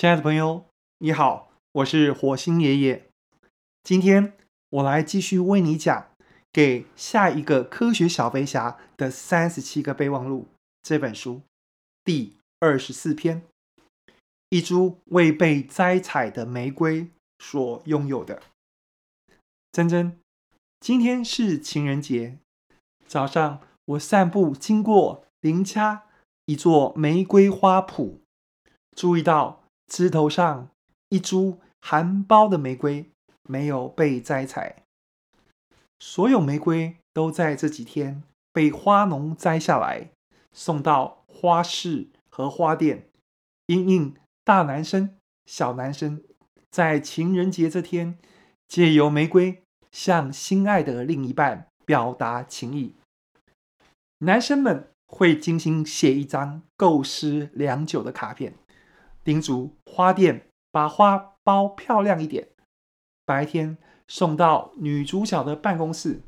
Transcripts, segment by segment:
亲爱的朋友，你好，我是火星爷爷。今天我来继续为你讲《给下一个科学小飞侠的三十七个备忘录》这本书第二十四篇：一株未被摘采的玫瑰所拥有的。珍珍，今天是情人节，早上我散步经过邻家一座玫瑰花圃，注意到。枝头上一株含苞的玫瑰没有被摘采，所有玫瑰都在这几天被花农摘下来，送到花市和花店，因应大男生、小男生在情人节这天，借由玫瑰向心爱的另一半表达情意。男生们会精心写一张构思良久的卡片。叮嘱花店把花包漂亮一点，白天送到女主角的办公室。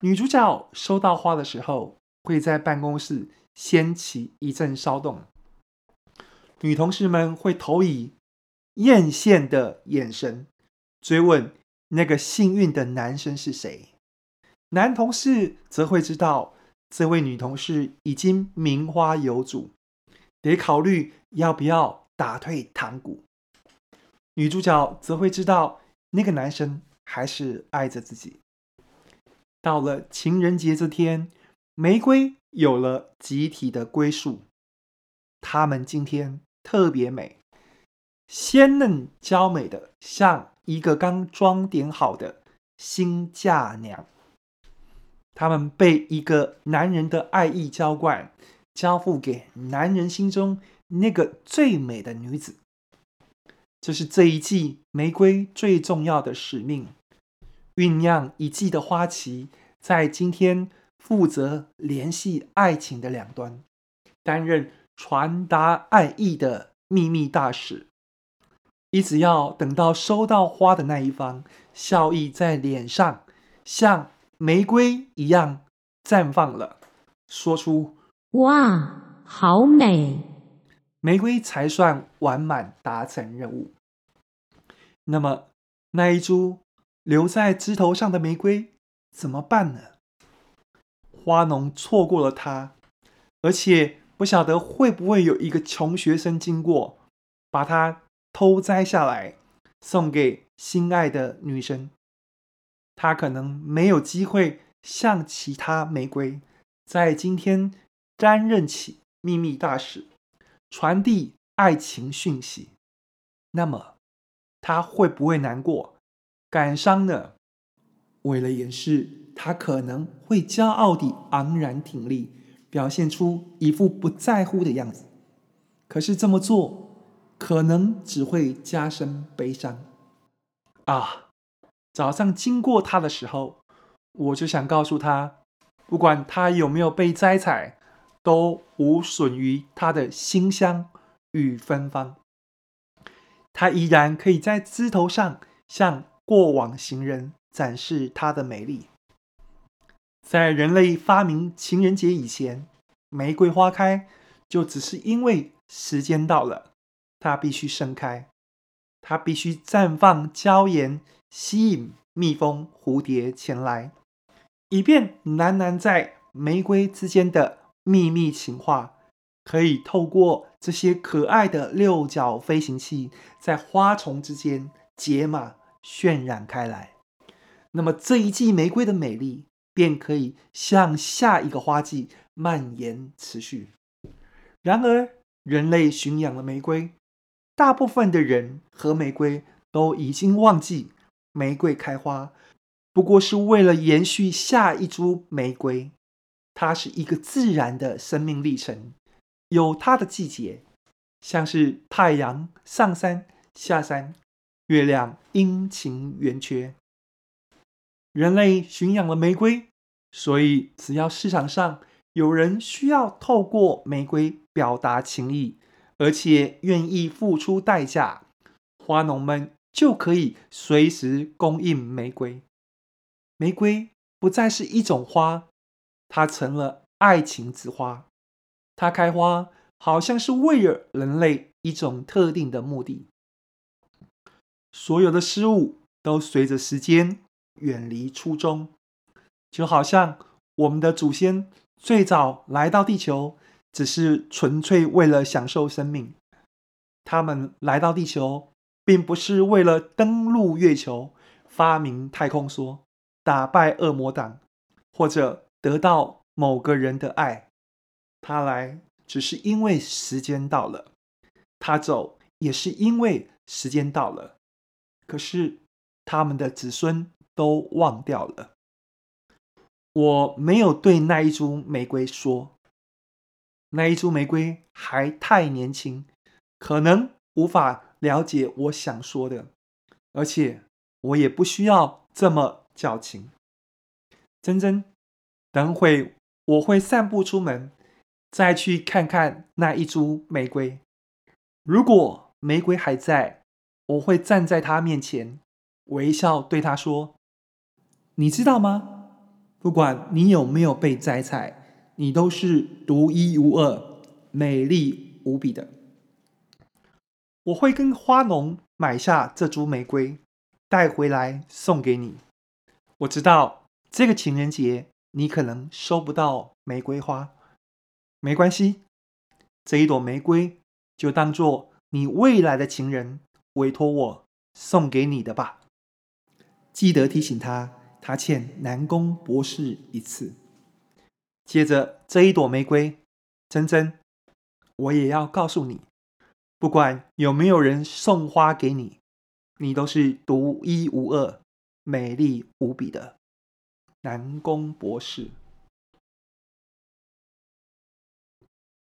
女主角收到花的时候，会在办公室掀起一阵骚动。女同事们会投以艳羡的眼神，追问那个幸运的男生是谁。男同事则会知道，这位女同事已经名花有主。得考虑要不要打退堂鼓。女主角则会知道那个男生还是爱着自己。到了情人节这天，玫瑰有了集体的归属。她们今天特别美，鲜嫩娇美的，像一个刚装点好的新嫁娘。她们被一个男人的爱意浇灌。交付给男人心中那个最美的女子，这是这一季玫瑰最重要的使命。酝酿一季的花期，在今天负责联系爱情的两端，担任传达爱意的秘密大使。一直要等到收到花的那一方，笑意在脸上像玫瑰一样绽放了，说出。哇，好美！玫瑰才算完满达成任务。那么，那一株留在枝头上的玫瑰怎么办呢？花农错过了它，而且不晓得会不会有一个穷学生经过，把它偷摘下来，送给心爱的女生。他可能没有机会像其他玫瑰，在今天。担任起秘密大使，传递爱情讯息，那么他会不会难过、感伤呢？为了掩饰，他可能会骄傲地昂然挺立，表现出一副不在乎的样子。可是这么做，可能只会加深悲伤。啊，早上经过他的时候，我就想告诉他，不管他有没有被摘采。都无损于它的馨香与芬芳，它依然可以在枝头上向过往行人展示它的美丽。在人类发明情人节以前，玫瑰花开就只是因为时间到了，它必须盛开，它必须绽放娇艳，吸引蜜蜂、蝴蝶前来，以便喃喃在玫瑰之间的。秘密情话可以透过这些可爱的六角飞行器，在花丛之间解码渲染开来。那么这一季玫瑰的美丽便可以向下一个花季蔓延持续。然而，人类驯养了玫瑰，大部分的人和玫瑰都已经忘记，玫瑰开花不过是为了延续下一株玫瑰。它是一个自然的生命历程，有它的季节，像是太阳上山下山，月亮阴晴圆缺。人类驯养了玫瑰，所以只要市场上有人需要透过玫瑰表达情意，而且愿意付出代价，花农们就可以随时供应玫瑰。玫瑰不再是一种花。它成了爱情之花，它开花好像是为了人类一种特定的目的。所有的事物都随着时间远离初衷，就好像我们的祖先最早来到地球，只是纯粹为了享受生命。他们来到地球，并不是为了登陆月球、发明太空梭、打败恶魔党，或者得到某个人的爱。他来只是因为时间到了，他走也是因为时间到了。可是，他们的子孙都忘掉了。我没有对那一株玫瑰说，那一株玫瑰还太年轻，可能无法了解我想说的，而且我也不需要这么矫情。珍珍，等会我会散步出门，再去看看那一株玫瑰。如果玫瑰还在，我会站在它面前，微笑对它说：“你知道吗？不管你有没有被摘采，你都是独一无二、美丽无比的。”我会跟花农买下这株玫瑰，带回来送给你。我知道这个情人节你可能收不到玫瑰花，没关系，这一朵玫瑰就当做你未来的情人。委托我送给你的吧，记得提醒他，他欠南宫博士一次。接着这一朵玫瑰，珍珍，我也要告诉你，不管有没有人送花给你，你都是独一无二、美丽无比的南宫博士。